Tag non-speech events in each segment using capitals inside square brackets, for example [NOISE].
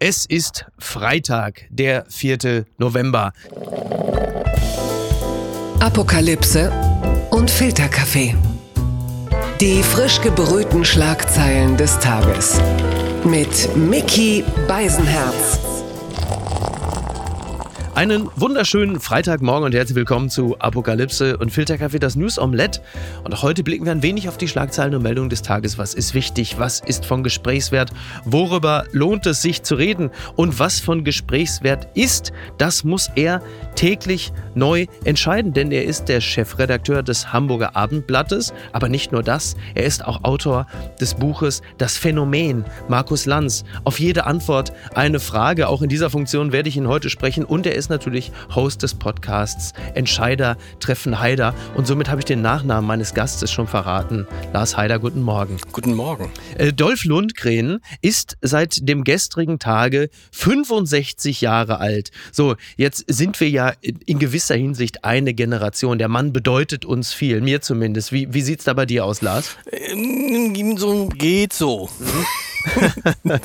Es ist Freitag, der 4. November. Apokalypse und Filterkaffee. Die frisch gebrühten Schlagzeilen des Tages. Mit Mickey Beisenherz. Einen wunderschönen Freitagmorgen und herzlich willkommen zu Apokalypse und Filterkaffee, das News Omelette. Und heute blicken wir ein wenig auf die Schlagzeilen und Meldungen des Tages. Was ist wichtig? Was ist von Gesprächswert? Worüber lohnt es sich zu reden? Und was von Gesprächswert ist, das muss er täglich neu entscheiden, denn er ist der Chefredakteur des Hamburger Abendblattes. Aber nicht nur das, er ist auch Autor des Buches Das Phänomen, Markus Lanz. Auf jede Antwort eine Frage. Auch in dieser Funktion werde ich ihn heute sprechen und er ist ist natürlich Host des Podcasts Entscheider treffen Haider. Und somit habe ich den Nachnamen meines Gastes schon verraten. Lars Haider, guten Morgen. Guten Morgen. Äh, Dolph Lundgren ist seit dem gestrigen Tage 65 Jahre alt. So, jetzt sind wir ja in gewisser Hinsicht eine Generation. Der Mann bedeutet uns viel, mir zumindest. Wie, wie sieht es da bei dir aus, Lars? Ähm, so geht so. Mhm. [LAUGHS] [LAUGHS]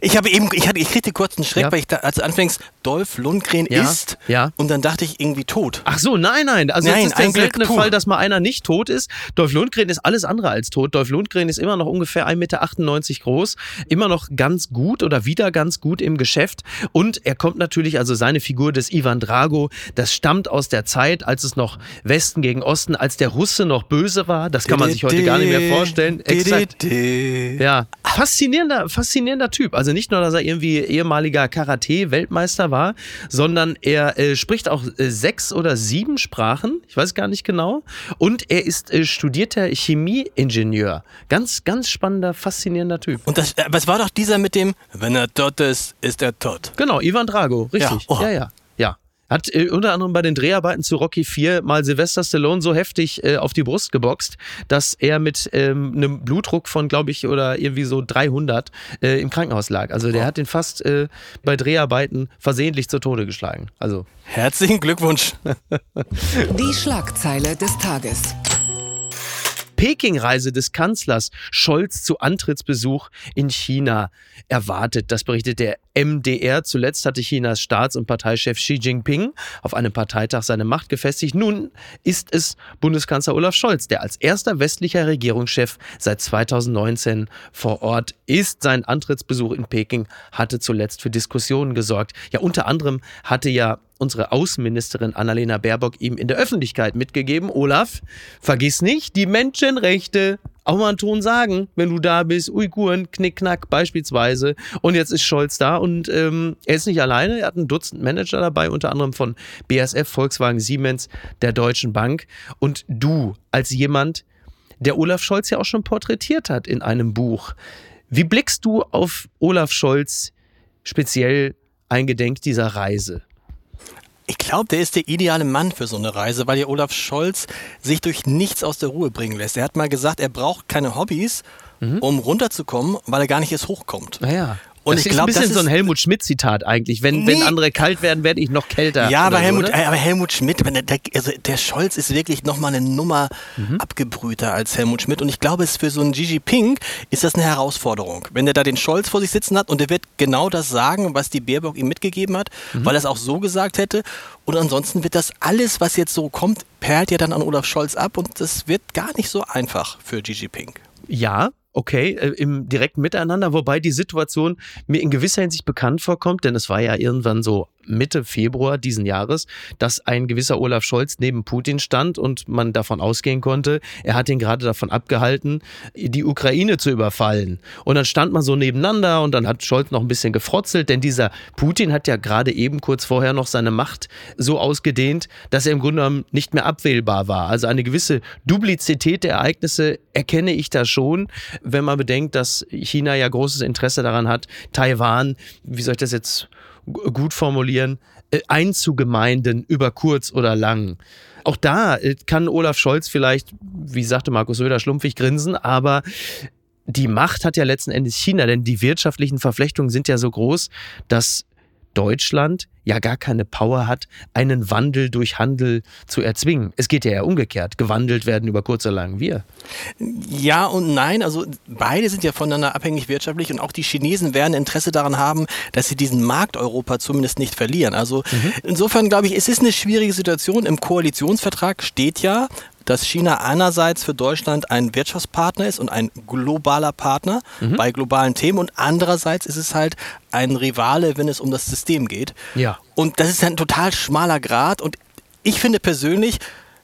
ich habe eben, ich, hatte, ich kriegte kurz einen Schreck, ja. weil ich da, als anfängst, Dolph Lundgren ja. ist ja. und dann dachte ich irgendwie tot. Ach so, nein, nein. Also nein, es ist der seltene Fall, dass mal einer nicht tot ist. Dolph Lundgren ist alles andere als tot. Dolph Lundgren ist immer noch ungefähr 1,98 Meter groß, immer noch ganz gut oder wieder ganz gut im Geschäft und er kommt natürlich, also seine Figur des Ivan Drago, das stammt aus der Zeit, als es noch Westen gegen Osten, als der Russe noch böse war. Das kann man sich heute gar nicht mehr vorstellen. Exakt. Ja, faszinierender, faszinierender Typ. Also nicht nur, dass er irgendwie ehemaliger Karate-Weltmeister war, sondern er äh, spricht auch äh, sechs oder sieben Sprachen. Ich weiß gar nicht genau. Und er ist äh, studierter Chemieingenieur. Ganz, ganz spannender, faszinierender Typ. Und das, äh, was war doch dieser mit dem, wenn er tot ist, ist er tot? Genau, Ivan Drago, richtig. Ja, oh. ja, ja. Hat äh, unter anderem bei den Dreharbeiten zu Rocky 4 mal Sylvester Stallone so heftig äh, auf die Brust geboxt, dass er mit ähm, einem Blutdruck von, glaube ich, oder irgendwie so 300 äh, im Krankenhaus lag. Also der oh. hat den fast äh, bei Dreharbeiten versehentlich zu Tode geschlagen. Also herzlichen Glückwunsch. die Schlagzeile des Tages. Peking-Reise des Kanzlers Scholz zu Antrittsbesuch in China erwartet. Das berichtet der MDR. Zuletzt hatte Chinas Staats- und Parteichef Xi Jinping auf einem Parteitag seine Macht gefestigt. Nun ist es Bundeskanzler Olaf Scholz, der als erster westlicher Regierungschef seit 2019 vor Ort ist. Sein Antrittsbesuch in Peking hatte zuletzt für Diskussionen gesorgt. Ja, unter anderem hatte ja unsere Außenministerin Annalena Baerbock ihm in der Öffentlichkeit mitgegeben, Olaf, vergiss nicht, die Menschenrechte auch mal einen Ton sagen, wenn du da bist, Uiguren, Knickknack beispielsweise. Und jetzt ist Scholz da und ähm, er ist nicht alleine, er hat ein Dutzend Manager dabei, unter anderem von BSF, Volkswagen, Siemens, der Deutschen Bank. Und du als jemand, der Olaf Scholz ja auch schon porträtiert hat in einem Buch. Wie blickst du auf Olaf Scholz speziell eingedenk dieser Reise? Ich glaube, der ist der ideale Mann für so eine Reise, weil ja Olaf Scholz sich durch nichts aus der Ruhe bringen lässt. Er hat mal gesagt, er braucht keine Hobbys, mhm. um runterzukommen, weil er gar nicht erst hochkommt. Naja. Und das ich glaube, das ist ein bisschen so ein Helmut Schmidt-Zitat eigentlich. Wenn, nee. wenn andere kalt werden, werde ich noch kälter. Ja, aber, Helmut, so, aber Helmut Schmidt, der, also der Scholz ist wirklich nochmal eine Nummer mhm. abgebrühter als Helmut Schmidt. Und ich glaube, es für so einen Gigi Pink ist das eine Herausforderung. Wenn der da den Scholz vor sich sitzen hat und der wird genau das sagen, was die Baerbock ihm mitgegeben hat, mhm. weil er es auch so gesagt hätte. Und ansonsten wird das alles, was jetzt so kommt, perlt ja dann an Olaf Scholz ab und das wird gar nicht so einfach für Gigi Pink. Ja, okay, äh, im direkten Miteinander, wobei die Situation mir in gewisser Hinsicht bekannt vorkommt, denn es war ja irgendwann so Mitte Februar diesen Jahres, dass ein gewisser Olaf Scholz neben Putin stand und man davon ausgehen konnte, er hat ihn gerade davon abgehalten, die Ukraine zu überfallen. Und dann stand man so nebeneinander und dann hat Scholz noch ein bisschen gefrotzelt, denn dieser Putin hat ja gerade eben kurz vorher noch seine Macht so ausgedehnt, dass er im Grunde genommen nicht mehr abwählbar war. Also eine gewisse Duplizität der Ereignisse erkenne ich da schon, wenn man bedenkt, dass China ja großes Interesse daran hat, Taiwan, wie soll ich das jetzt gut formulieren, äh, einzugemeinden über kurz oder lang. Auch da äh, kann Olaf Scholz vielleicht, wie sagte Markus Söder, schlumpfig grinsen, aber die Macht hat ja letzten Endes China, denn die wirtschaftlichen Verflechtungen sind ja so groß, dass Deutschland ja gar keine Power hat, einen Wandel durch Handel zu erzwingen. Es geht ja eher umgekehrt. Gewandelt werden über kurz oder lang wir. Ja und nein. Also beide sind ja voneinander abhängig wirtschaftlich und auch die Chinesen werden Interesse daran haben, dass sie diesen Markt Europa zumindest nicht verlieren. Also mhm. insofern glaube ich, es ist eine schwierige Situation. Im Koalitionsvertrag steht ja, dass China einerseits für Deutschland ein Wirtschaftspartner ist und ein globaler Partner mhm. bei globalen Themen und andererseits ist es halt ein Rivale, wenn es um das System geht. Ja. Und das ist ein total schmaler Grad und ich finde persönlich,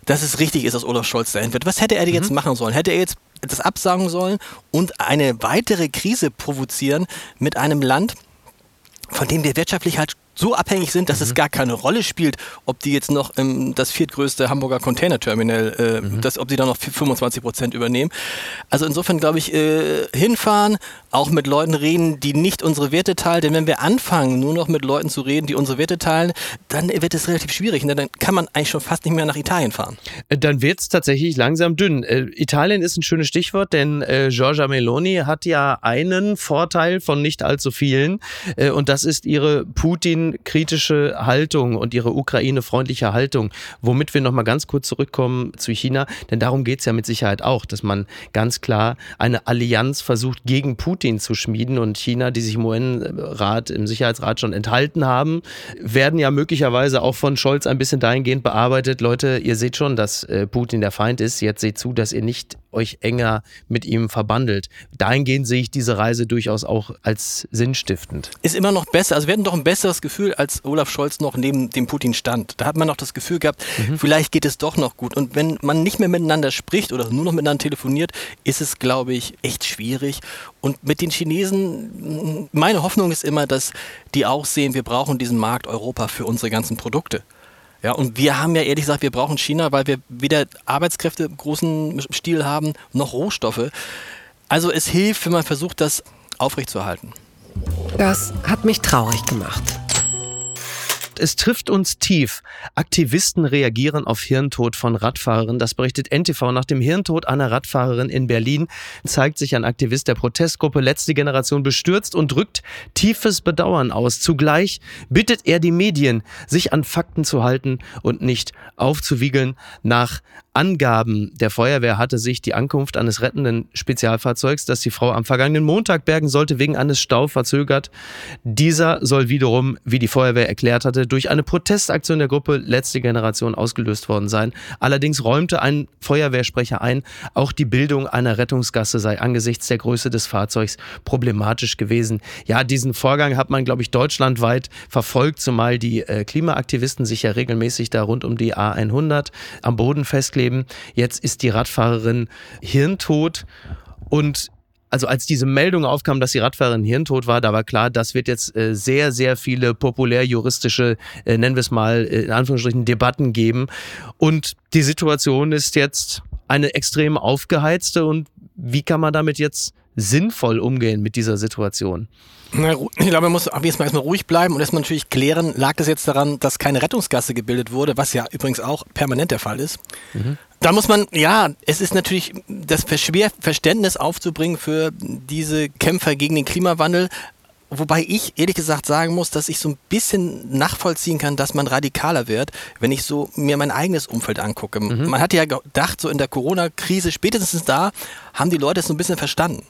dass es richtig ist, dass Olaf Scholz dahin wird. Was hätte er mhm. jetzt machen sollen? Hätte er jetzt das absagen sollen und eine weitere Krise provozieren mit einem Land, von dem wir wirtschaftlich halt so abhängig sind, dass mhm. es gar keine Rolle spielt, ob die jetzt noch ähm, das viertgrößte Hamburger Containerterminal, äh, mhm. das, ob sie da noch 25 Prozent übernehmen. Also insofern glaube ich, äh, hinfahren, auch mit Leuten reden, die nicht unsere Werte teilen. Denn wenn wir anfangen, nur noch mit Leuten zu reden, die unsere Werte teilen, dann wird es relativ schwierig. Und dann kann man eigentlich schon fast nicht mehr nach Italien fahren. Äh, dann wird es tatsächlich langsam dünn. Äh, Italien ist ein schönes Stichwort, denn äh, Giorgia Meloni hat ja einen Vorteil von nicht allzu vielen. Äh, und das ist ihre Putin-kritische Haltung und ihre Ukraine-freundliche Haltung. Womit wir nochmal ganz kurz zurückkommen zu China. Denn darum geht es ja mit Sicherheit auch, dass man ganz klar eine Allianz versucht gegen Putin zu schmieden und China, die sich im UN-Rat, im Sicherheitsrat schon enthalten haben, werden ja möglicherweise auch von Scholz ein bisschen dahingehend bearbeitet. Leute, ihr seht schon, dass äh, Putin der Feind ist. Jetzt seht zu, dass ihr nicht euch enger mit ihm verbandelt. Dahingehend sehe ich diese Reise durchaus auch als sinnstiftend. Ist immer noch besser. Also wir hatten doch ein besseres Gefühl, als Olaf Scholz noch neben dem Putin stand. Da hat man noch das Gefühl gehabt, mhm. vielleicht geht es doch noch gut. Und wenn man nicht mehr miteinander spricht oder nur noch miteinander telefoniert, ist es, glaube ich, echt schwierig. Und mit den Chinesen, meine Hoffnung ist immer, dass die auch sehen, wir brauchen diesen Markt Europa für unsere ganzen Produkte. Ja, und wir haben ja ehrlich gesagt, wir brauchen China, weil wir weder Arbeitskräfte im großen Stil haben, noch Rohstoffe. Also es hilft, wenn man versucht, das aufrechtzuerhalten. Das hat mich traurig gemacht. Es trifft uns tief. Aktivisten reagieren auf Hirntod von Radfahrern. Das berichtet NTV. Nach dem Hirntod einer Radfahrerin in Berlin zeigt sich ein Aktivist der Protestgruppe Letzte Generation bestürzt und drückt tiefes Bedauern aus. Zugleich bittet er die Medien, sich an Fakten zu halten und nicht aufzuwiegeln. Nach Angaben der Feuerwehr hatte sich die Ankunft eines rettenden Spezialfahrzeugs, das die Frau am vergangenen Montag bergen sollte, wegen eines Staus verzögert. Dieser soll wiederum, wie die Feuerwehr erklärt hatte, durch eine Protestaktion der Gruppe Letzte Generation ausgelöst worden sein. Allerdings räumte ein Feuerwehrsprecher ein, auch die Bildung einer Rettungsgasse sei angesichts der Größe des Fahrzeugs problematisch gewesen. Ja, diesen Vorgang hat man, glaube ich, deutschlandweit verfolgt, zumal die äh, Klimaaktivisten sich ja regelmäßig da rund um die A100 am Boden festkleben. Jetzt ist die Radfahrerin hirntot und also als diese Meldung aufkam, dass die Radfahrerin hirntot war, da war klar, das wird jetzt äh, sehr, sehr viele populärjuristische, äh, nennen wir es mal, äh, in Anführungsstrichen, Debatten geben. Und die Situation ist jetzt eine extrem aufgeheizte und wie kann man damit jetzt sinnvoll umgehen mit dieser Situation? Na, ich glaube, man muss erstmal erstmal ruhig bleiben und erstmal natürlich klären, lag das jetzt daran, dass keine Rettungsgasse gebildet wurde, was ja übrigens auch permanent der Fall ist. Mhm. Da muss man, ja, es ist natürlich das schwer Verständnis aufzubringen für diese Kämpfer gegen den Klimawandel. Wobei ich ehrlich gesagt sagen muss, dass ich so ein bisschen nachvollziehen kann, dass man radikaler wird, wenn ich so mir mein eigenes Umfeld angucke. Mhm. Man hat ja gedacht, so in der Corona-Krise, spätestens da, haben die Leute es so ein bisschen verstanden.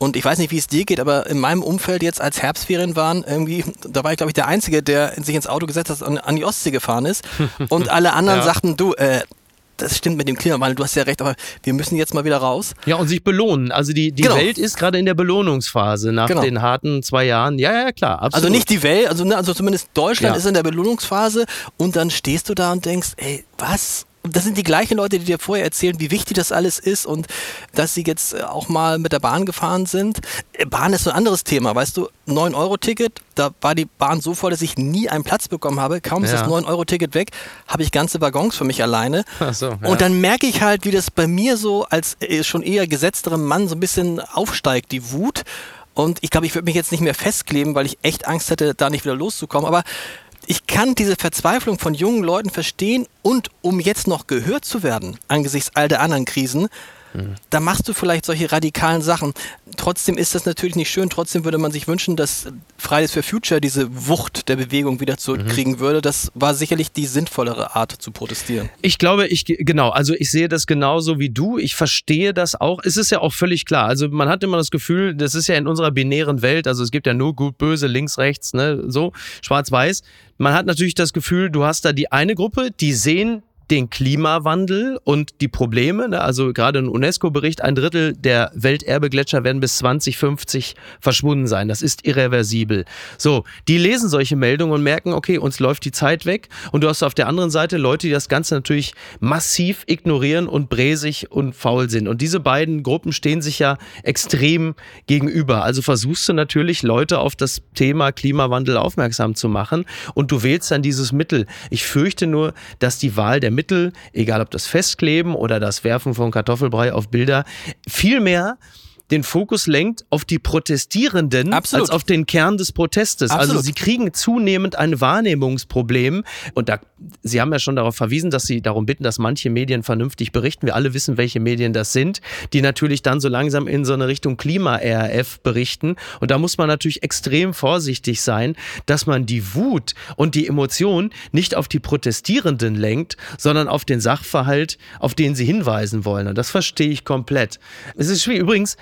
Und ich weiß nicht, wie es dir geht, aber in meinem Umfeld jetzt, als Herbstferien waren, irgendwie, da war ich, glaube ich, der Einzige, der sich ins Auto gesetzt hat und an die Ostsee gefahren ist. Und alle [LAUGHS] anderen ja. sagten, du, äh, das stimmt mit dem Klimawandel, du hast ja recht, aber wir müssen jetzt mal wieder raus. Ja, und sich belohnen. Also die, die genau. Welt ist gerade in der Belohnungsphase nach genau. den harten zwei Jahren. Ja, ja, klar, absolut. Also nicht die Welt, also, ne, also zumindest Deutschland ja. ist in der Belohnungsphase und dann stehst du da und denkst, ey, was? Das sind die gleichen Leute, die dir vorher erzählen, wie wichtig das alles ist und dass sie jetzt äh, auch mal mit der Bahn gefahren sind. Äh, Bahn ist so ein anderes Thema, weißt du, 9-Euro-Ticket, da war die Bahn so voll, dass ich nie einen Platz bekommen habe. Kaum ist ja. das 9-Euro-Ticket weg, habe ich ganze Waggons für mich alleine. So, ja. Und dann merke ich halt, wie das bei mir so als äh, schon eher gesetzterem Mann so ein bisschen aufsteigt, die Wut. Und ich glaube, ich würde mich jetzt nicht mehr festkleben, weil ich echt Angst hätte, da nicht wieder loszukommen. Aber ich kann diese Verzweiflung von jungen Leuten verstehen und um jetzt noch gehört zu werden angesichts all der anderen Krisen, mhm. da machst du vielleicht solche radikalen Sachen. Trotzdem ist das natürlich nicht schön. Trotzdem würde man sich wünschen, dass Fridays for Future diese Wucht der Bewegung wieder zurückkriegen mhm. würde. Das war sicherlich die sinnvollere Art zu protestieren. Ich glaube, ich genau, also ich sehe das genauso wie du. Ich verstehe das auch. Es ist ja auch völlig klar. Also man hat immer das Gefühl, das ist ja in unserer binären Welt, also es gibt ja nur gut, böse, links, rechts, ne, so, schwarz-weiß. Man hat natürlich das Gefühl, du hast da die eine Gruppe, die sehen den Klimawandel und die Probleme. Ne? Also gerade ein UNESCO-Bericht, ein Drittel der Welterbegletscher werden bis 2050 verschwunden sein. Das ist irreversibel. So, die lesen solche Meldungen und merken, okay, uns läuft die Zeit weg. Und du hast auf der anderen Seite Leute, die das Ganze natürlich massiv ignorieren und bräsig und faul sind. Und diese beiden Gruppen stehen sich ja extrem gegenüber. Also versuchst du natürlich, Leute auf das Thema Klimawandel aufmerksam zu machen. Und du wählst dann dieses Mittel. Ich fürchte nur, dass die Wahl der Mittel, egal ob das Festkleben oder das Werfen von Kartoffelbrei auf Bilder, viel mehr den Fokus lenkt auf die Protestierenden Absolut. als auf den Kern des Protestes. Also Absolut. Also sie kriegen zunehmend ein Wahrnehmungsproblem und da, Sie haben ja schon darauf verwiesen, dass Sie darum bitten, dass manche Medien vernünftig berichten. Wir alle wissen, welche Medien das sind, die natürlich dann so langsam in so eine Richtung Klima-RF berichten. Und da muss man natürlich extrem vorsichtig sein, dass man die Wut und die Emotion nicht auf die Protestierenden lenkt, sondern auf den Sachverhalt, auf den sie hinweisen wollen. Und das verstehe ich komplett. Es ist schwierig. Übrigens,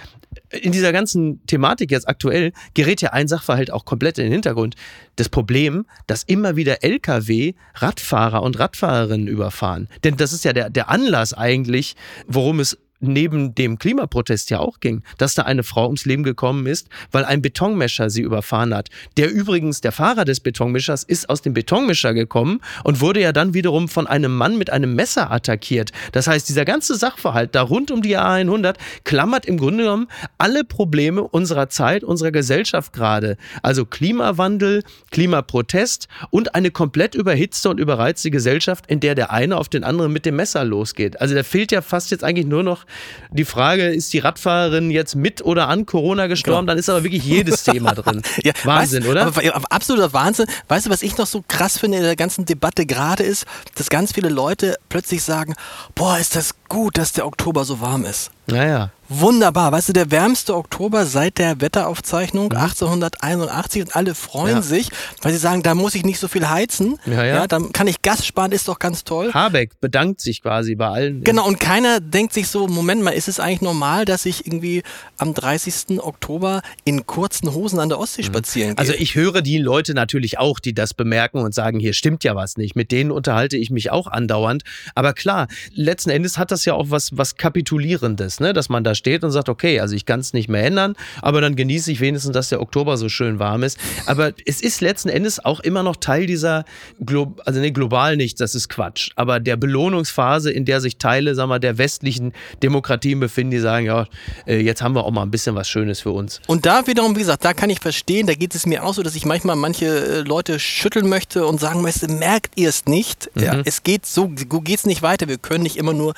in dieser ganzen Thematik jetzt aktuell gerät ja ein Sachverhalt auch komplett in den Hintergrund. Das Problem, dass immer wieder Lkw Radfahrer und Radfahrerinnen überfahren. Denn das ist ja der, der Anlass eigentlich, worum es neben dem Klimaprotest ja auch ging, dass da eine Frau ums Leben gekommen ist, weil ein Betonmischer sie überfahren hat. Der übrigens, der Fahrer des Betonmischers, ist aus dem Betonmischer gekommen und wurde ja dann wiederum von einem Mann mit einem Messer attackiert. Das heißt, dieser ganze Sachverhalt da rund um die A100 klammert im Grunde genommen alle Probleme unserer Zeit, unserer Gesellschaft gerade. Also Klimawandel, Klimaprotest und eine komplett überhitzte und überreizte Gesellschaft, in der der eine auf den anderen mit dem Messer losgeht. Also da fehlt ja fast jetzt eigentlich nur noch die Frage, ist die Radfahrerin jetzt mit oder an Corona gestorben? Genau. Dann ist aber wirklich jedes Thema drin. [LAUGHS] ja, Wahnsinn, weißt, oder? Aber, absoluter Wahnsinn. Weißt du, was ich noch so krass finde in der ganzen Debatte gerade ist, dass ganz viele Leute plötzlich sagen, boah, ist das gut, dass der Oktober so warm ist. Naja. Wunderbar. Weißt du, der wärmste Oktober seit der Wetteraufzeichnung mhm. 1881 und alle freuen ja. sich, weil sie sagen, da muss ich nicht so viel heizen. Ja, ja. ja, dann kann ich Gas sparen, ist doch ganz toll. Habeck bedankt sich quasi bei allen. Genau, und keiner denkt sich so, Moment mal, ist es eigentlich normal, dass ich irgendwie am 30. Oktober in kurzen Hosen an der Ostsee mhm. spazieren gehe? Also ich höre die Leute natürlich auch, die das bemerken und sagen, hier stimmt ja was nicht. Mit denen unterhalte ich mich auch andauernd. Aber klar, letzten Endes hat das ja auch was, was Kapitulierendes, ne? dass man da steht und sagt, okay, also ich kann es nicht mehr ändern, aber dann genieße ich wenigstens, dass der Oktober so schön warm ist. Aber es ist letzten Endes auch immer noch Teil dieser, Glo also nee, global nicht, das ist Quatsch, aber der Belohnungsphase, in der sich Teile, sagen wir, der westlichen Demokratien befinden, die sagen, ja, äh, jetzt haben wir auch mal ein bisschen was Schönes für uns. Und da wiederum, wie gesagt, da kann ich verstehen, da geht es mir auch so, dass ich manchmal manche äh, Leute schütteln möchte und sagen möchte, merkt ihr es nicht? Mhm. Ja, es geht so, so geht es nicht weiter. Wir können nicht immer nur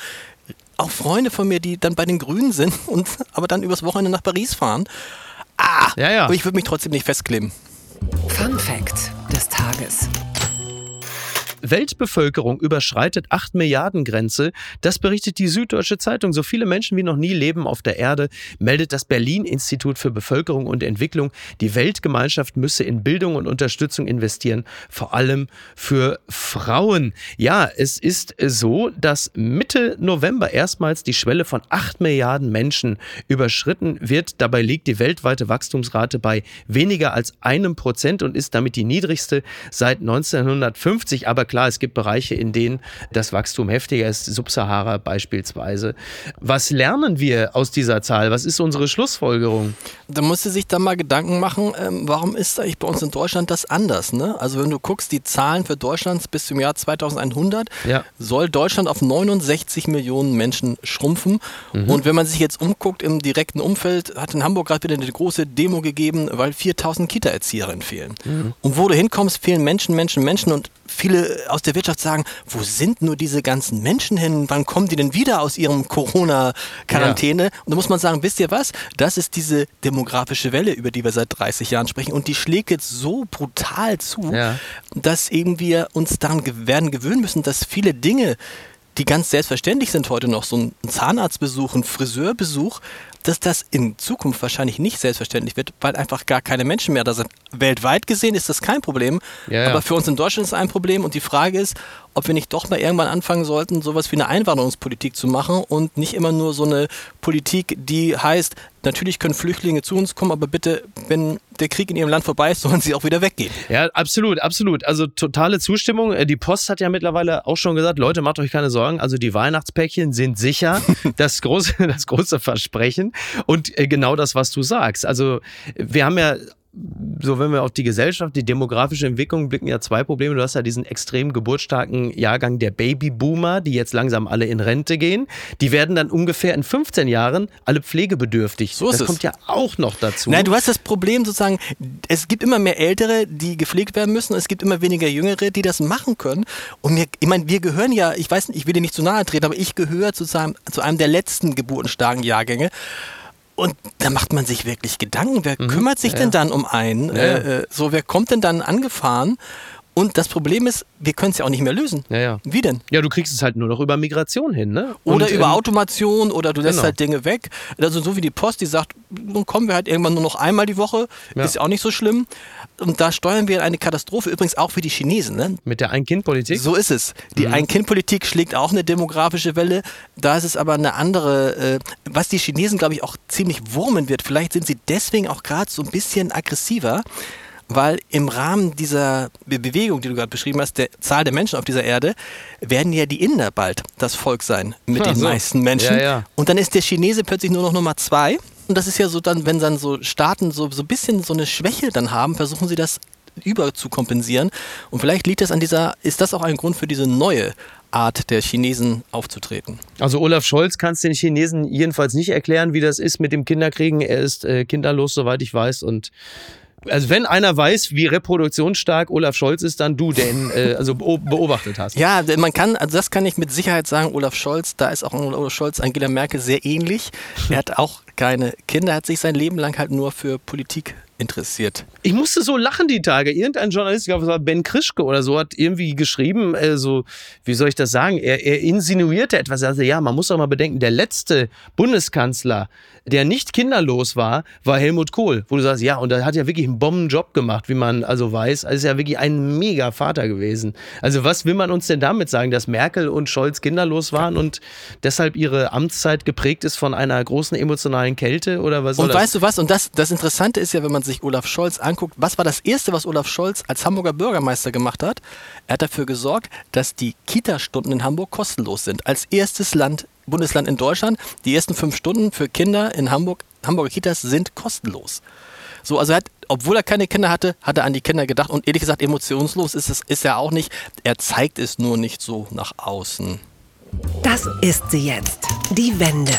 auch Freunde von mir, die dann bei den Grünen sind [LAUGHS] und aber dann übers Wochenende nach Paris fahren. Ah, ja, ja. aber ich würde mich trotzdem nicht festkleben. Fun Fact des Tages. Weltbevölkerung überschreitet 8 Milliarden Grenze. Das berichtet die Süddeutsche Zeitung. So viele Menschen wie noch nie leben auf der Erde, meldet das Berlin-Institut für Bevölkerung und Entwicklung. Die Weltgemeinschaft müsse in Bildung und Unterstützung investieren, vor allem für Frauen. Ja, es ist so, dass Mitte November erstmals die Schwelle von 8 Milliarden Menschen überschritten wird. Dabei liegt die weltweite Wachstumsrate bei weniger als einem Prozent und ist damit die niedrigste seit 1950. Aber klar, es gibt Bereiche, in denen das Wachstum heftiger ist, Subsahara beispielsweise. Was lernen wir aus dieser Zahl? Was ist unsere Schlussfolgerung? Da musst du sich dann mal Gedanken machen, ähm, warum ist eigentlich bei uns in Deutschland das anders? Ne? Also wenn du guckst, die Zahlen für Deutschland bis zum Jahr 2100, ja. soll Deutschland auf 69 Millionen Menschen schrumpfen. Mhm. Und wenn man sich jetzt umguckt im direkten Umfeld, hat in Hamburg gerade wieder eine große Demo gegeben, weil 4000 Kita-Erzieherinnen fehlen. Mhm. Und wo du hinkommst, fehlen Menschen, Menschen, Menschen und viele aus der Wirtschaft sagen, wo sind nur diese ganzen Menschen hin? Wann kommen die denn wieder aus ihrem Corona-Quarantäne? Ja. Und da muss man sagen, wisst ihr was? Das ist diese demografische Welle, über die wir seit 30 Jahren sprechen. Und die schlägt jetzt so brutal zu, ja. dass eben wir uns daran werden gewöhnen müssen, dass viele Dinge die ganz selbstverständlich sind heute noch, so ein Zahnarztbesuch, ein Friseurbesuch, dass das in Zukunft wahrscheinlich nicht selbstverständlich wird, weil einfach gar keine Menschen mehr da sind. Weltweit gesehen ist das kein Problem, Ja, ja. aber für uns in Deutschland ist es ein Problem und die Frage ist, ob wir nicht doch mal irgendwann anfangen sollten, sowas wie eine Einwanderungspolitik zu machen und nicht immer nur so eine Politik, die heißt, natürlich können Flüchtlinge zu uns kommen, aber bitte, wenn der Krieg in ihrem Land vorbei ist, [LAUGHS] sollen sie auch wieder weggehen. Ja, absolut, absolut. Also totale Zustimmung. Äh, Die Post hat ja mittlerweile auch schon gesagt, Leute, macht euch keine Sorgen. Also die Weihnachtspäckchen sind sicher. [LAUGHS] Das große, das große Versprechen. Und äh, genau das, was du sagst. Also wir haben ja so wenn wir auf die Gesellschaft, die demografische Entwicklung blicken, ja zwei Probleme. Du hast ja diesen extrem geburtsstarken Jahrgang der Babyboomer, die jetzt langsam alle in Rente gehen. Die werden dann ungefähr in 15 Jahren alle pflegebedürftig. So ist das es. kommt ja auch noch dazu. Nein, du hast das Problem sozusagen, es gibt immer mehr Ältere, die gepflegt werden müssen und es gibt immer weniger Jüngere, die das machen können. Und mir, ich meine, wir gehören ja, ich weiß nicht, ich will dir nicht zu nahe treten, aber ich gehöre zu, zu einem der letzten geburtenstarken Jahrgänge. Und da macht man sich wirklich Gedanken, wer kümmert sich Mhm. ja. denn dann um einen? Äh, äh, so, wer kommt denn dann angefahren? Und das Problem ist, wir können es ja auch nicht mehr lösen. Ja, ja. Wie denn? Ja, du kriegst es halt nur noch über Migration hin, ne? Oder Und, über ähm, Automation oder du lässt genau. halt Dinge weg. Also so wie die Post, die sagt, nun kommen wir halt irgendwann nur noch einmal die Woche, Ja. ist ja auch nicht so schlimm. Und da steuern wir in eine Katastrophe, übrigens auch für die Chinesen. Ne? Mit der Ein-Kind-Politik? So ist es. Die Mhm. Ein-Kind-Politik schlägt auch eine demografische Welle. Da ist es aber eine andere, äh, was die Chinesen, glaube ich, auch ziemlich wurmen wird. Vielleicht sind sie deswegen auch gerade so ein bisschen aggressiver, weil im Rahmen dieser Be Bewegung, die du gerade beschrieben hast, der Zahl der Menschen auf dieser Erde, werden ja die Inder bald das Volk sein mit Ach den so. meisten Menschen. Ja, ja. Und dann ist der Chinese plötzlich nur noch Nummer zwei. Und das ist ja so dann, wenn dann so Staaten so, so ein bisschen so eine Schwäche dann haben, versuchen sie das über zu kompensieren. Und vielleicht liegt das an dieser, ist das auch ein Grund für diese neue Art der Chinesen aufzutreten. Also Olaf Scholz kann es den Chinesen jedenfalls nicht erklären, wie das ist mit dem Kinderkriegen. Er ist äh, kinderlos, soweit ich weiß. Und also wenn einer weiß, wie reproduktionsstark Olaf Scholz ist, dann du, der ihn äh, also beo- beobachtet hast. Ja, man kann, also das kann ich mit Sicherheit sagen, Olaf Scholz, da ist auch Olaf Scholz Angela Merkel sehr ähnlich. Er hat auch keine Kinder, hat sich sein Leben lang halt nur für Politik interessiert. Ich musste so lachen die Tage. Irgendein Journalist, ich glaube, es war Ben Krischke oder so, hat irgendwie geschrieben, äh, so, wie soll ich das sagen? Er, er insinuierte etwas. Er sagte, ja, man muss doch mal bedenken, der letzte Bundeskanzler, der nicht kinderlos war, war Helmut Kohl. Wo du sagst, ja, und er hat ja wirklich einen Bombenjob gemacht, wie man also weiß. Also ist ja wirklich ein mega Vater gewesen. Also was will man uns denn damit sagen, dass Merkel und Scholz kinderlos waren und deshalb ihre Amtszeit geprägt ist von einer großen emotionalen Kälte oder was Und das? weißt du was? Und das, das Interessante ist ja, wenn man sich Olaf Scholz anguckt, was war das Erste, was Olaf Scholz als Hamburger Bürgermeister gemacht hat? Er hat dafür gesorgt, dass die Kita-Stunden in Hamburg kostenlos sind. Als erstes Land, Bundesland in Deutschland, die ersten fünf Stunden für Kinder in Hamburg, Hamburger Kitas sind kostenlos. So, also er hat, obwohl er keine Kinder hatte, hat er an die Kinder gedacht und ehrlich gesagt, emotionslos ist es ist er auch nicht. Er zeigt es nur nicht so nach außen. Das ist sie jetzt. Die Wende.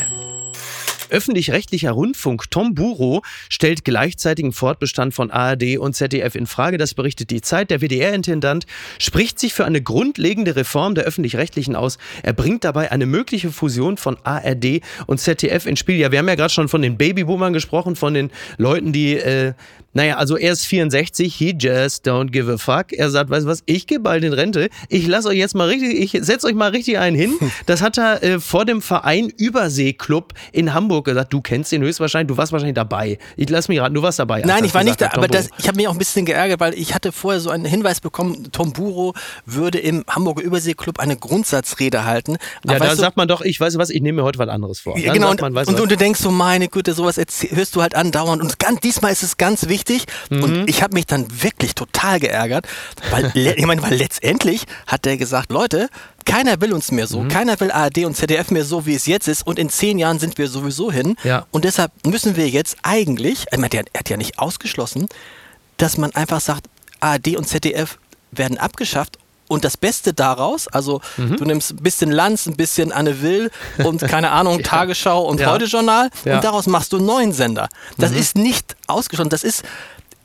Öffentlich-rechtlicher Rundfunk Tom Buro stellt gleichzeitigen Fortbestand von ARD und ZDF in Frage. Das berichtet die Zeit. Der WDR-Intendant spricht sich für eine grundlegende Reform der Öffentlich-Rechtlichen aus. Er bringt dabei eine mögliche Fusion von ARD und ZDF ins Spiel. Ja, wir haben ja gerade schon von den Babyboomern gesprochen, von den Leuten, die, äh, naja, also er ist 64, he just don't give a fuck. Er sagt, weißt du was, ich gehe bald in Rente. Ich lasse euch jetzt mal richtig, ich setze euch mal richtig einen hin. [LAUGHS] Das hat er äh, vor dem Verein Überseeklub in Hamburg gesagt. Du kennst ihn höchstwahrscheinlich, du warst wahrscheinlich dabei. Ich lass mich raten, du warst dabei. Nein, ich war nicht da, aber das, ich habe mich auch ein bisschen geärgert, weil ich hatte vorher so einen Hinweis bekommen, Tom Buro würde im Hamburger Überseeklub eine Grundsatzrede halten. Ja, Aber da weißt du, sagt man doch, ich weiß was, ich nehme mir heute was anderes vor. Ja, genau, und, man, und, du und was? du denkst so, meine Güte, sowas hörst du halt andauernd. Und ganz, diesmal ist es ganz wichtig. Mhm. Und ich habe mich dann wirklich total geärgert, weil, [LAUGHS] ich meine, weil letztendlich hat der gesagt, Leute, keiner will uns mehr Mhm. so, keiner will ARD und ZDF mehr so, wie es jetzt ist. Und in zehn Jahren sind wir sowieso hin. Ja. Und deshalb müssen wir jetzt eigentlich, ich meine, er hat ja nicht ausgeschlossen, dass man einfach sagt, ARD und ZDF werden abgeschafft und das Beste daraus, also Mhm. du nimmst ein bisschen Lanz, ein bisschen Anne Will und keine Ahnung, [LAUGHS] Tagesschau und Ja. Heute-Journal Ja. Mhm. und daraus machst du einen neuen Sender. Das ist nicht ausgeschlossen, das ist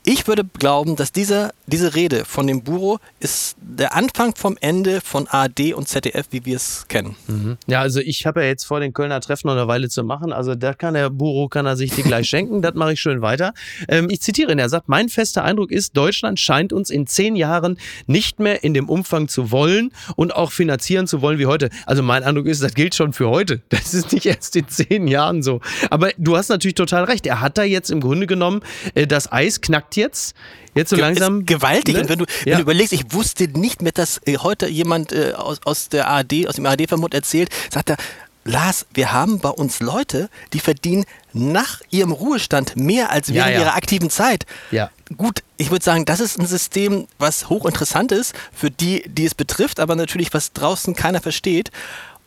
ich würde glauben, dass dieser, diese Rede von dem Buro ist der Anfang vom Ende von ARD und ZDF, wie wir es kennen. Mhm. Ja, also ich habe ja jetzt vor, den Kölner Treffen noch eine Weile zu machen. Also da kann der Buro, kann er sich die gleich [LAUGHS] schenken. Das mache ich schön weiter. Ähm, ich zitiere ihn. Er sagt, mein fester Eindruck ist, Deutschland scheint uns in zehn Jahren nicht mehr in dem Umfang zu wollen und auch finanzieren zu wollen wie heute. Also mein Eindruck ist, das gilt schon für heute. [LAUGHS] Das ist nicht erst in zehn Jahren so. Aber du hast natürlich total recht. Er hat da jetzt im Grunde genommen, äh, das Eis knackt jetzt. Jetzt so langsam. Ist gewaltig. Ne? Und wenn du, wenn Ja. du überlegst, ich wusste nicht mehr, dass äh, heute jemand äh, aus, aus der ARD, aus dem ARD-Verbund erzählt, sagt er, Lars, wir haben bei uns Leute, die verdienen nach ihrem Ruhestand mehr als Ja, während ja. ihrer aktiven Zeit. Ja. Gut, ich würde sagen, das ist ein System, was hochinteressant ist für die, die es betrifft, aber natürlich, was draußen keiner versteht.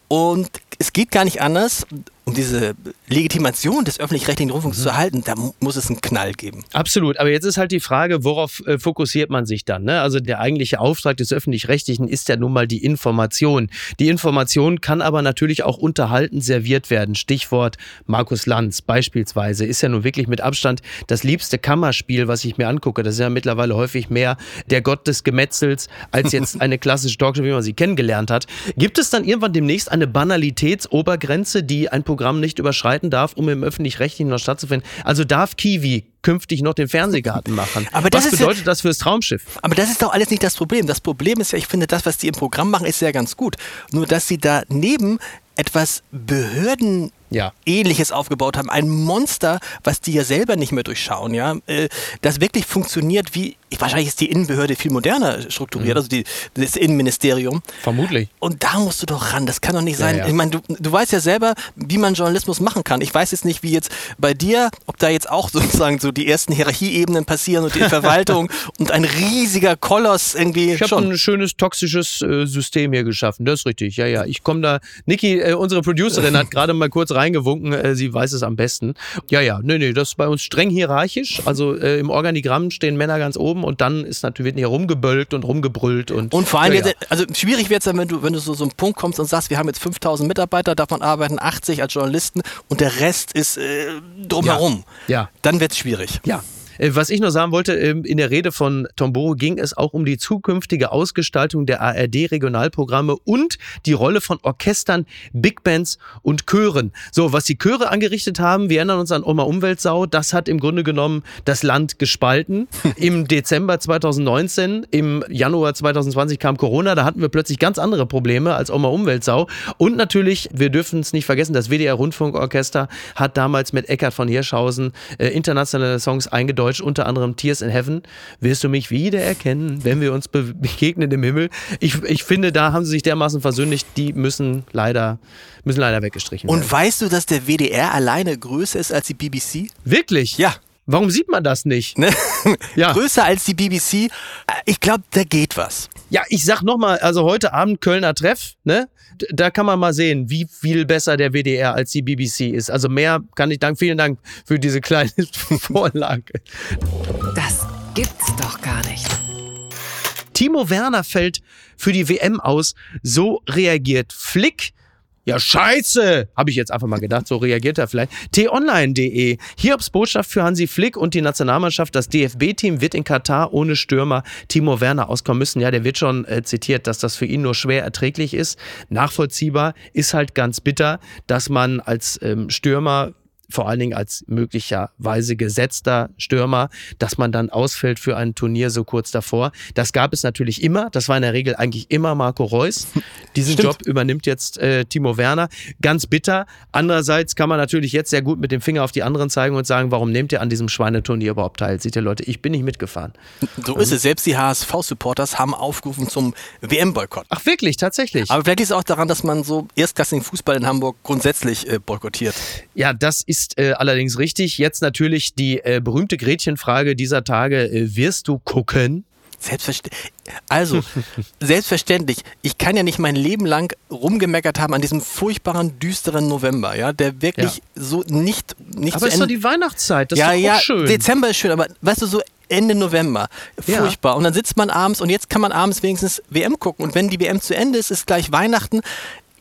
Und es geht gar nicht anders, um diese Legitimation des öffentlich-rechtlichen Rundfunks Mhm. zu erhalten, da mu- muss es einen Knall geben. Absolut, aber jetzt ist halt die Frage, worauf äh, fokussiert man sich dann? Ne? Also der eigentliche Auftrag des öffentlich-rechtlichen ist ja nun mal die Information. Die Information kann aber natürlich auch unterhaltend serviert werden. Stichwort Markus Lanz beispielsweise ist ja nun wirklich mit Abstand das liebste Kammerspiel, was ich mir angucke. Das ist ja mittlerweile häufig mehr der Gott des Gemetzels als [LAUGHS] jetzt eine klassische Talkshow, wie man sie kennengelernt hat. Gibt es dann irgendwann demnächst eine Banalitätsobergrenze, die ein Programm nicht überschreiten darf, um im öffentlich-rechtlichen noch stattzufinden? Also darf Kiwi künftig noch den Fernsehgarten machen? Aber das was ist ja- bedeutet das fürs Traumschiff? Aber das ist doch alles nicht das Problem. Das Problem ist ja, ich finde, das, was die im Programm machen, ist ja ganz gut. Nur, dass sie daneben etwas Behörden Ja. Ähnliches aufgebaut haben. Ein Monster, was die ja selber nicht mehr durchschauen, ja. Äh, Das wirklich funktioniert wie, wahrscheinlich ist die Innenbehörde viel moderner strukturiert, Mhm. also die, das Innenministerium. Vermutlich. Und da musst du doch ran. Das kann doch nicht sein. ja. Ich meine, du, du weißt ja selber, wie man Journalismus machen kann. Ich weiß jetzt nicht, wie jetzt bei dir, ob da jetzt auch [LAUGHS] sozusagen so die ersten Hierarchieebenen passieren und die [LAUGHS] Verwaltung und ein riesiger Koloss irgendwie Ich habe ein schönes toxisches äh, System hier geschaffen. Das ist richtig. Ja, ja. Ich komme da. Niki, äh, unsere Producerin, hat [LAUGHS] gerade mal kurz reingewunken. Äh, sie weiß es am besten. Ja, ja. Nee, nee. Das ist bei uns streng hierarchisch. Also äh, im Organigramm stehen Männer ganz oben und dann ist natürlich wird hier rumgebölkt und rumgebrüllt und. Und vor allem, ja, ja. also schwierig wird es dann, wenn du, wenn du so, so einen Punkt kommst und sagst, wir haben jetzt 5000 Mitarbeiter, davon arbeiten 80 als Journalisten und der Rest ist äh, drumherum. Ja. Dann wird es schwierig. Ja. Äh, Was ich noch sagen wollte, ähm, in der Rede von Tomboro ging es auch um die zukünftige Ausgestaltung der ARD-Regionalprogramme und die Rolle von Orchestern, Big Bands und Chören. So, was die Chöre angerichtet haben, wir erinnern uns an Oma Umweltsau, das hat im Grunde genommen das Land gespalten. [LAUGHS] Im Dezember 2019, im Januar 2020 kam Corona, da hatten wir plötzlich ganz andere Probleme als Oma Umweltsau. Und natürlich, wir dürfen es nicht vergessen, das WDR Rundfunkorchester hat damals mit Eckhard von Hirschhausen äh, internationale Songs eingedeutscht, unter anderem Tears in Heaven. Wirst du mich wiedererkennen, wenn wir uns be begegnen im Himmel? Ich, ich finde, da haben sie sich dermaßen versündigt, die müssen leider, müssen leider weggestrichen werden. Und weißt du, dass der WDR alleine größer ist als die BBC? Wirklich? Ja. Warum sieht man das nicht? Ne? [LAUGHS] Ja. Größer als die BBC. Äh, Ich glaube, da geht was. Ja, ich sag nochmal, also heute Abend Kölner Treff, ne? Da kann man mal sehen, wie viel besser der WDR als die BBC ist. Also mehr kann ich danken. Vielen Dank für diese kleine [LAUGHS] Vorlage. Das gibt's doch gar nicht. Timo Werner fällt für die WM aus. So reagiert Flick. Ja, scheiße, habe ich jetzt einfach mal gedacht, so reagiert er vielleicht. t-online.de. Hiobs Botschaft für Hansi Flick und die Nationalmannschaft. Das DFB-Team wird in Katar ohne Stürmer Timo Werner auskommen müssen. Ja, der wird schon äh, zitiert, dass das für ihn nur schwer erträglich ist. Nachvollziehbar ist halt ganz bitter, dass man als ähm, Stürmer vor allen Dingen als möglicherweise gesetzter Stürmer, dass man dann ausfällt für ein Turnier so kurz davor. Das gab es natürlich immer. Das war in der Regel eigentlich immer Marco Reus. [LAUGHS] Diesen Stimmt. Job übernimmt jetzt äh, Timo Werner. Ganz bitter. Andererseits kann man natürlich jetzt sehr gut mit dem Finger auf die anderen zeigen und sagen, warum nehmt ihr an diesem Schweineturnier überhaupt teil? Seht ihr Leute, ich bin nicht mitgefahren. So ist es. Selbst die HSV-Supporters haben aufgerufen zum WM-Boykott. Ach wirklich, tatsächlich. Aber vielleicht liegt es auch daran, dass man so erstklassigen Fußball in Hamburg grundsätzlich äh, boykottiert. Ja, das ist äh, allerdings richtig. Jetzt natürlich die äh, berühmte Gretchenfrage dieser Tage. Äh, wirst du gucken? Selbstverständlich. Also, [LAUGHS] selbstverständlich. Ich kann ja nicht mein Leben lang rumgemeckert haben an diesem furchtbaren, düsteren November, ja, der wirklich Ja. so nicht, nicht Aber es ist doch die Weihnachtszeit. Das ja, ist doch ja, schön. Dezember ist schön, aber weißt du, so Ende November, Ja. furchtbar. Und dann sitzt man abends und jetzt kann man abends wenigstens WM gucken. Und wenn die WM zu Ende ist, ist gleich Weihnachten.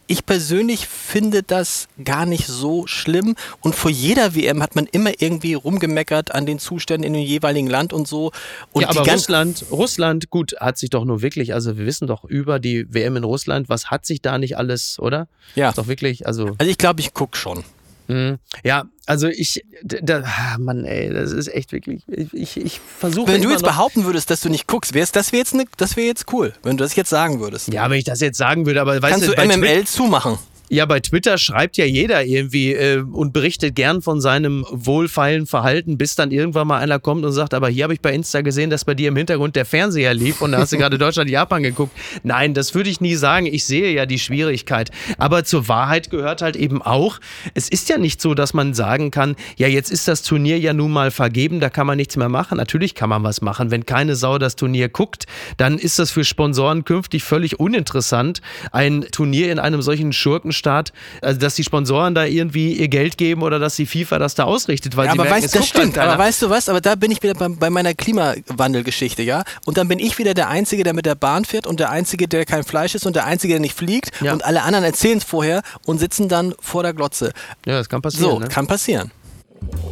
Ich persönlich finde das gar nicht so schlimm. Und vor jeder WM hat man immer irgendwie rumgemeckert an den Zuständen in dem jeweiligen Land und so. Und ja, aber Russland, Russland, gut, hat sich doch nur wirklich, also wir wissen doch über die WM in Russland, was hat sich da nicht alles, oder? Ja. Ist doch wirklich, also. Also ich glaube, ich gucke schon. Mhm. Ja, also ich, da, ah, Mann, ey, das ist echt wirklich, ich, ich versuche. Wenn du jetzt behaupten würdest, dass du nicht guckst, wär's, das wäre jetzt, ne, das wär jetzt cool, wenn du das jetzt sagen würdest. Ja, wenn ich das jetzt sagen würde, aber weißt Kannst du, du MML zumachen? Ja, bei Twitter schreibt ja jeder irgendwie äh, und berichtet gern von seinem wohlfeilen Verhalten, bis dann irgendwann mal einer kommt und sagt, aber hier habe ich bei Insta gesehen, dass bei dir im Hintergrund der Fernseher lief und da hast du gerade Deutschland-Japan geguckt. Nein, das würde ich nie sagen. Ich sehe ja die Schwierigkeit. Aber zur Wahrheit gehört halt eben auch, es ist ja nicht so, dass man sagen kann, ja, jetzt ist das Turnier ja nun mal vergeben, da kann man nichts mehr machen. Natürlich kann man was machen. Wenn keine Sau das Turnier guckt, dann ist das für Sponsoren künftig völlig uninteressant, ein Turnier in einem solchen Schurken Staat, also dass die Sponsoren da irgendwie ihr Geld geben oder dass die FIFA das da ausrichtet, weil ja, sie aber merken, weißt, das halt stimmt, aber weißt du was, aber da bin ich wieder bei, bei meiner Klimawandelgeschichte, ja? Und dann bin ich wieder der Einzige, der mit der Bahn fährt und der Einzige, der kein Fleisch ist und der Einzige, der nicht fliegt Ja. und alle anderen erzählen es vorher und sitzen dann vor der Glotze. ja, das kann passieren. So, ne? kann passieren.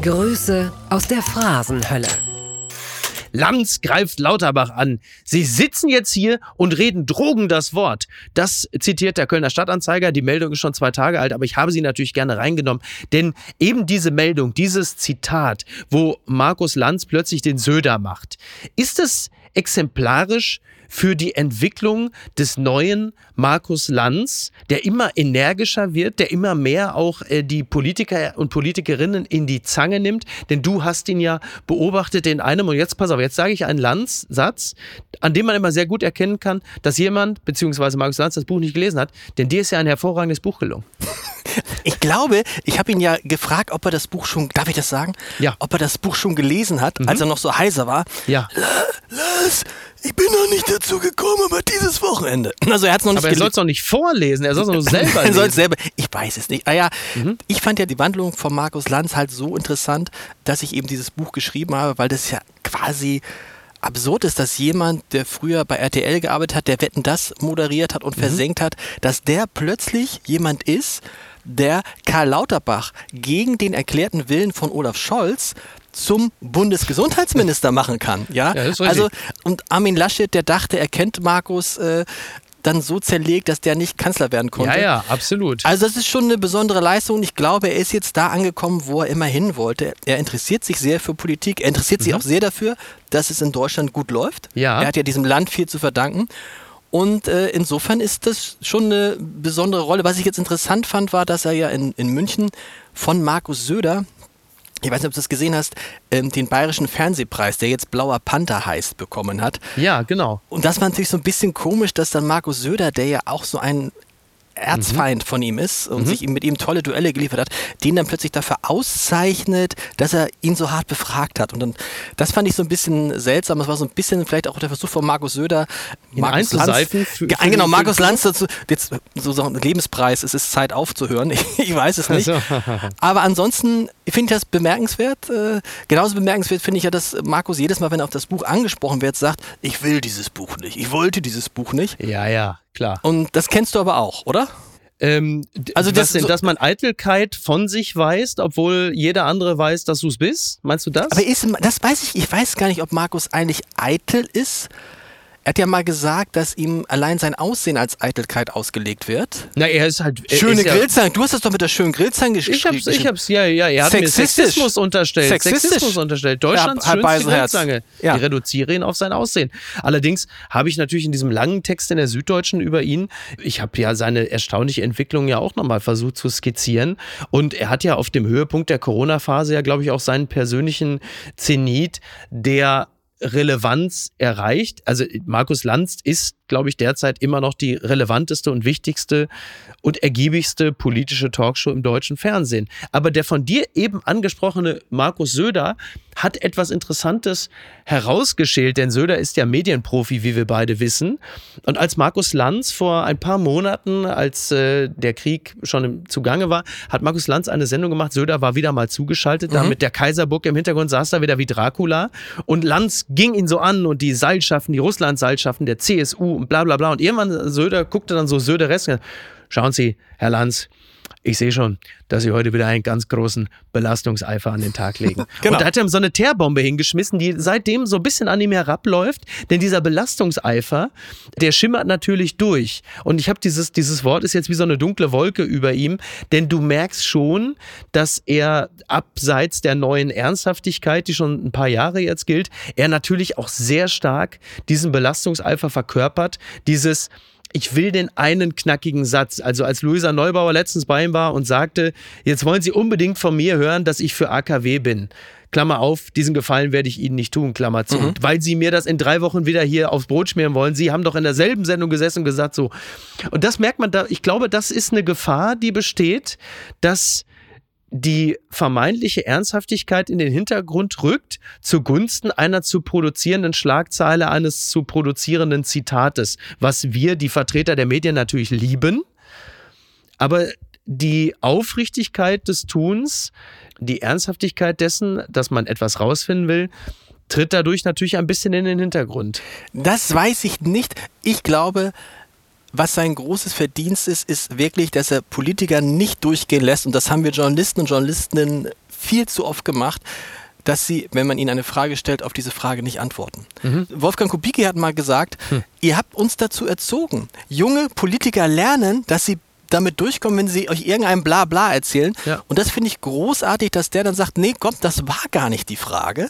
Grüße aus der Phrasenhölle. Lanz greift Lauterbach an. Sie sitzen jetzt hier und reden Drogen das Wort. Das zitiert der Kölner Stadtanzeiger. Die Meldung ist schon zwei Tage alt, aber ich habe sie natürlich gerne reingenommen. Denn eben diese Meldung, dieses Zitat, wo Markus Lanz plötzlich den Söder macht, ist es exemplarisch für die Entwicklung des neuen Markus Lanz, der immer energischer wird, der immer mehr auch äh, die Politiker und Politikerinnen in die Zange nimmt. Denn du hast ihn ja beobachtet in einem, und jetzt pass auf, jetzt sage ich einen Lanz-Satz, an dem man immer sehr gut erkennen kann, dass jemand, beziehungsweise Markus Lanz, das Buch nicht gelesen hat, denn dir ist ja ein hervorragendes Buch gelungen. Ich glaube, ich habe ihn ja gefragt, ob er das Buch schon, darf ich das sagen? Ja. Ob er das Buch schon gelesen hat, als er noch so heiser war. Ja. Lars, ich bin noch nicht dazu gekommen, aber dieses Wochenende. Also er hat es noch nicht Aber er soll es doch nicht vorlesen, er soll es nur [LAUGHS] selber Er soll lesen. selber. Ich weiß es nicht. Ah ja, ich fand ja die Wandlung von Markus Lanz halt so interessant, dass ich eben dieses Buch geschrieben habe, weil das ja quasi absurd ist, dass jemand, der früher bei RTL gearbeitet hat, der Wetten das moderiert hat und versenkt hat, dass der plötzlich jemand ist, der Karl Lauterbach gegen den erklärten Willen von Olaf Scholz zum Bundesgesundheitsminister machen kann. Ja, Ja, das ist richtig. also und Armin Laschet, der dachte, er kennt Markus äh, dann so zerlegt, dass der nicht Kanzler werden konnte. Ja, ja, absolut. Also das ist schon eine besondere Leistung ich glaube, er ist jetzt da angekommen, wo er immer hin wollte. Er interessiert sich sehr für Politik, er interessiert sich auch sehr dafür, dass es in Deutschland gut läuft. Mhm. Ja. Er hat ja diesem Land viel zu verdanken. Und äh, insofern ist das schon eine besondere Rolle. Was ich jetzt interessant fand, war, dass er ja in, in München von Markus Söder, ich weiß nicht, ob du das gesehen hast, ähm, den bayerischen Fernsehpreis, der jetzt Blauer Panther heißt, bekommen hat. ja, genau. Und das war natürlich so ein bisschen komisch, dass dann Markus Söder, der ja auch so ein Erzfeind von ihm ist und sich ihm mit ihm tolle Duelle geliefert hat, den dann plötzlich dafür auszeichnet, dass er ihn so hart befragt hat. Und dann, das fand ich so ein bisschen seltsam. Das war so ein bisschen vielleicht auch der Versuch von Markus Söder, Ihn Markus einzuseifen für- für genau, Markus Lanz dazu, jetzt so, so ein Lebenspreis, es ist Zeit aufzuhören. [LAUGHS] Ich weiß es nicht. Ach Aber ansonsten finde ich das bemerkenswert. Äh, genauso bemerkenswert finde ich ja, dass Markus jedes Mal, wenn er auf das Buch angesprochen wird, sagt, ich will dieses Buch nicht, ich wollte dieses Buch nicht. Ja, ja, klar. Und das kennst du aber auch, oder? Ähm, Also das denn, so- dass man Eitelkeit von sich weist, obwohl jeder andere weiß, dass du es bist? Meinst du das? Aber ist, das weiß ich, ich weiß gar nicht, ob Markus eigentlich eitel ist. Er hat ja mal gesagt, dass ihm allein sein Aussehen als Eitelkeit ausgelegt wird. Na, er ist halt. er Schöne ist ja, Grillzange, du hast das doch mit der schönen Grillzange gesch Ich hab's, geschrieben. ich hab's, ja, ja, er hat mir Sexistisch. Sexismus unterstellt. Sexistisch. Sexismus unterstellt. Deutschlands Herr schönste. Grillzange. Ja. Ich reduziere ihn auf sein Aussehen. Allerdings habe ich natürlich in diesem langen Text in der Süddeutschen über ihn, ich habe ja seine erstaunliche Entwicklung ja auch nochmal versucht zu skizzieren. Und er hat ja auf dem Höhepunkt der Corona-Phase ja, glaube ich, auch seinen persönlichen Zenit der Relevanz erreicht. Also Markus Lanz ist, glaube ich, derzeit immer noch die relevanteste und wichtigste und ergiebigste politische Talkshow im deutschen Fernsehen. Aber der von dir eben angesprochene Markus Söder hat etwas Interessantes herausgeschält, denn Söder ist ja Medienprofi, wie wir beide wissen. Und als Markus Lanz vor ein paar Monaten, als äh, der Krieg schon im Zugange war, hat Markus Lanz eine Sendung gemacht. Söder war wieder mal zugeschaltet, da mit der Kaiserburg im Hintergrund saß da wieder wie Dracula. Und Lanz ging ihn so an und die Seilschaften, die Russland-Seilschaften der CSU und bla bla bla. Und irgendwann Söder guckte dann so Söder Rest. Schauen Sie, Herr Lanz, ich sehe schon, dass Sie heute wieder einen ganz großen Belastungseifer an den Tag [LAUGHS] legen. genau. Und da hat er ihm so eine Teerbombe hingeschmissen, die seitdem so ein bisschen an ihm herabläuft. Denn dieser Belastungseifer, der schimmert natürlich durch. Und ich habe dieses, dieses Wort ist jetzt wie so eine dunkle Wolke über ihm, denn du merkst schon, dass er abseits der neuen Ernsthaftigkeit, die schon ein paar Jahre jetzt gilt, er natürlich auch sehr stark diesen Belastungseifer verkörpert. Dieses, ich will den einen knackigen Satz. Also als Luisa Neubauer letztens bei ihm war und sagte, jetzt wollen Sie unbedingt von mir hören, dass ich für AKW bin. Klammer auf, diesen Gefallen werde ich Ihnen nicht tun, Klammer zu. Mhm. Weil Sie mir das in drei Wochen wieder hier aufs Brot schmieren wollen. Sie haben doch in derselben Sendung gesessen und gesagt so. Und das merkt man da, ich glaube, das ist eine Gefahr, die besteht, dass die vermeintliche Ernsthaftigkeit in den Hintergrund rückt, zugunsten einer zu produzierenden Schlagzeile, eines zu produzierenden Zitates, was wir, die Vertreter der Medien, natürlich lieben. Aber die Aufrichtigkeit des Tuns, die Ernsthaftigkeit dessen, dass man etwas rausfinden will, tritt dadurch natürlich ein bisschen in den Hintergrund. Das weiß ich nicht. Ich glaube, was sein großes Verdienst ist, ist wirklich, dass er Politiker nicht durchgehen lässt. Und das haben wir Journalisten und Journalistinnen viel zu oft gemacht dass sie, wenn man ihnen eine Frage stellt, auf diese Frage nicht antworten. Mhm. Wolfgang Kubicki hat mal gesagt, hm. ihr habt uns dazu erzogen. Junge Politiker lernen, dass sie damit durchkommen, wenn sie euch irgendein Blabla erzählen. Ja. Und das finde ich großartig, dass der dann sagt, nee, komm, das war gar nicht die Frage.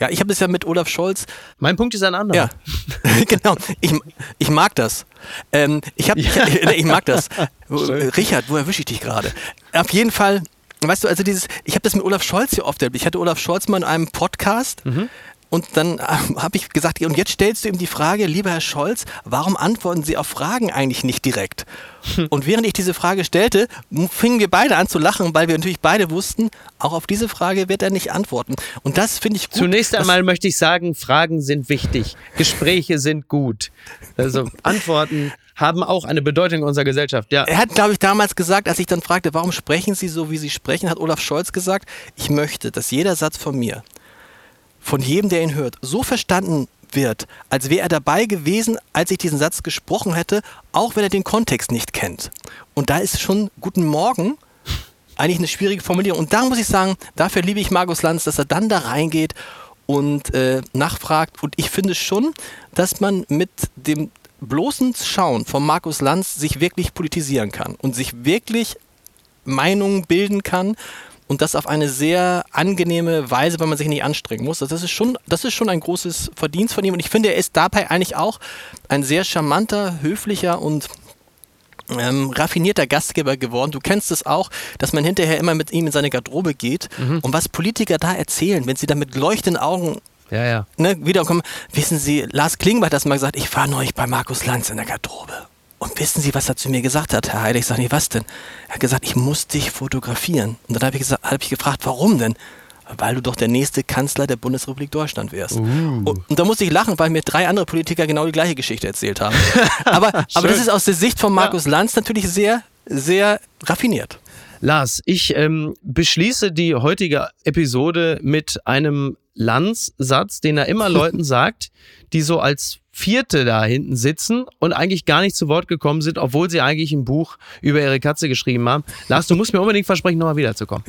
Ja, ich habe es ja mit Olaf Scholz. Mein Punkt ist ein anderer. Ja, [LAUGHS] genau. Ich, ich mag das. Ähm, ich, hab, ja. [LAUGHS] ich, ich, mag das. [LAUGHS] Richard, wo erwische ich dich gerade? Auf jeden Fall, weißt du, also dieses, ich habe das mit Olaf Scholz hier oft erlebt. Ich hatte Olaf Scholz mal in einem Podcast. Mhm. Und dann habe ich gesagt, und jetzt stellst du ihm die Frage, lieber Herr Scholz, warum antworten Sie auf Fragen eigentlich nicht direkt? Und während ich diese Frage stellte, fingen wir beide an zu lachen, weil wir natürlich beide wussten, auch auf diese Frage wird er nicht antworten. Und das finde ich gut. Zunächst einmal möchte ich sagen, Fragen sind wichtig, Gespräche sind gut. Also Antworten haben auch eine Bedeutung in unserer Gesellschaft. Ja. Er hat, glaube ich, damals gesagt, als ich dann fragte, warum sprechen Sie so, wie Sie sprechen, hat Olaf Scholz gesagt, ich möchte, dass jeder Satz von mir von jedem, der ihn hört, so verstanden wird, als wäre er dabei gewesen, als ich diesen Satz gesprochen hätte, auch wenn er den Kontext nicht kennt. Und da ist schon Guten Morgen eigentlich eine schwierige Formulierung. Und da muss ich sagen, dafür liebe ich Markus Lanz, dass er dann da reingeht und äh, nachfragt. Und ich finde schon, dass man mit dem bloßen Schauen von Markus Lanz sich wirklich politisieren kann und sich wirklich Meinungen bilden kann und das auf eine sehr angenehme Weise, weil man sich nicht anstrengen muss. Also das ist schon, das ist schon ein großes Verdienst von ihm und ich finde, er ist dabei eigentlich auch ein sehr charmanter, höflicher und ähm, raffinierter Gastgeber geworden. Du kennst es auch, dass man hinterher immer mit ihm in seine Garderobe geht mhm. und was Politiker da erzählen, wenn sie da mit leuchtenden Augen ja, ja. Ne, wiederkommen. Wissen Sie, Lars Klingbeil hat das mal gesagt, ich war neulich bei Markus Lanz in der Garderobe. Und wissen Sie, was er zu mir gesagt hat, Herr Heide? Ich sage, nee, was denn? Er hat gesagt, ich muss dich fotografieren. Und dann habe ich, hab ich gefragt, warum denn? Weil du doch der nächste Kanzler der Bundesrepublik Deutschland wärst. Uh. Und, und, da musste ich lachen, weil mir drei andere Politiker genau die gleiche Geschichte erzählt haben. [LAUGHS] aber, aber das ist aus der Sicht von Markus ja. Lanz natürlich sehr, sehr raffiniert. Lars, ich ähm, beschließe die heutige Episode mit einem Lanz-Satz, den er immer [LAUGHS] Leuten sagt, die so als Vierte da hinten sitzen und eigentlich gar nicht zu Wort gekommen sind, obwohl sie eigentlich ein Buch über ihre Katze geschrieben haben. Lars, du musst mir unbedingt versprechen, nochmal wiederzukommen.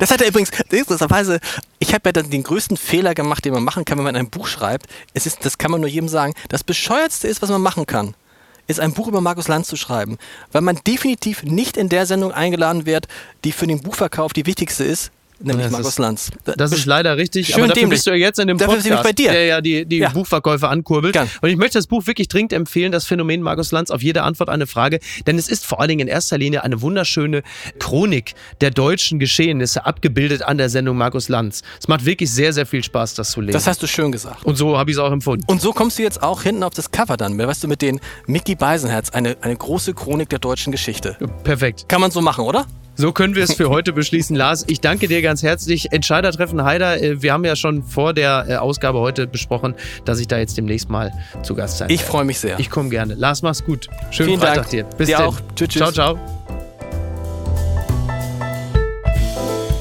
das hat er übrigens, interessanterweise, ich habe ja dann den größten Fehler gemacht, den man machen kann, wenn man ein Buch schreibt. Es ist, das kann man nur jedem sagen. Das Bescheuertste ist, was man machen kann ist ein Buch über Markus Lanz zu schreiben, weil man definitiv nicht in der Sendung eingeladen wird, die für den Buchverkauf die wichtigste ist, nämlich das Markus ist, Lanz. Das ist leider richtig, Schön aber dafür dämlich. bist du ja jetzt in dem dafür Podcast, bei dir. der ja die, die ja. Buchverkäufe ankurbelt. Gern. Und ich möchte das Buch wirklich dringend empfehlen, das Phänomen Markus Lanz, auf jede Antwort eine Frage, denn es ist vor allen Dingen in erster Linie eine wunderschöne Chronik der deutschen Geschehnisse, abgebildet an der Sendung Markus Lanz. Es macht wirklich sehr, sehr viel Spaß, das zu lesen. Das hast du schön gesagt. Und so habe ich es auch empfunden. Und so kommst du jetzt auch hinten auf das Cover dann, weißt du, mit den Mickey Beisenherz, eine, eine große Chronik der deutschen Geschichte. Perfekt. Kann man so machen, oder? So können wir es für heute beschließen. Lars, ich danke dir ganz herzlich. Entscheidertreffen Heider, äh, wir haben ja schon vor der äh, Ausgabe heute besprochen, dass ich da jetzt demnächst mal zu Gast sein Ich freue mich sehr. Ich komme gerne. Lars, mach's gut. Schönen Vielen Freitag Dank. dir. Bis dir auch. Tschüss, tschüss. Ciao, ciao.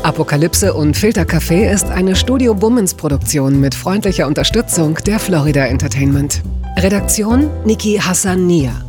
Apokalypse und Filtercafé ist eine Studio Bummens Produktion mit freundlicher Unterstützung der Florida Entertainment. Redaktion Niki Hassania.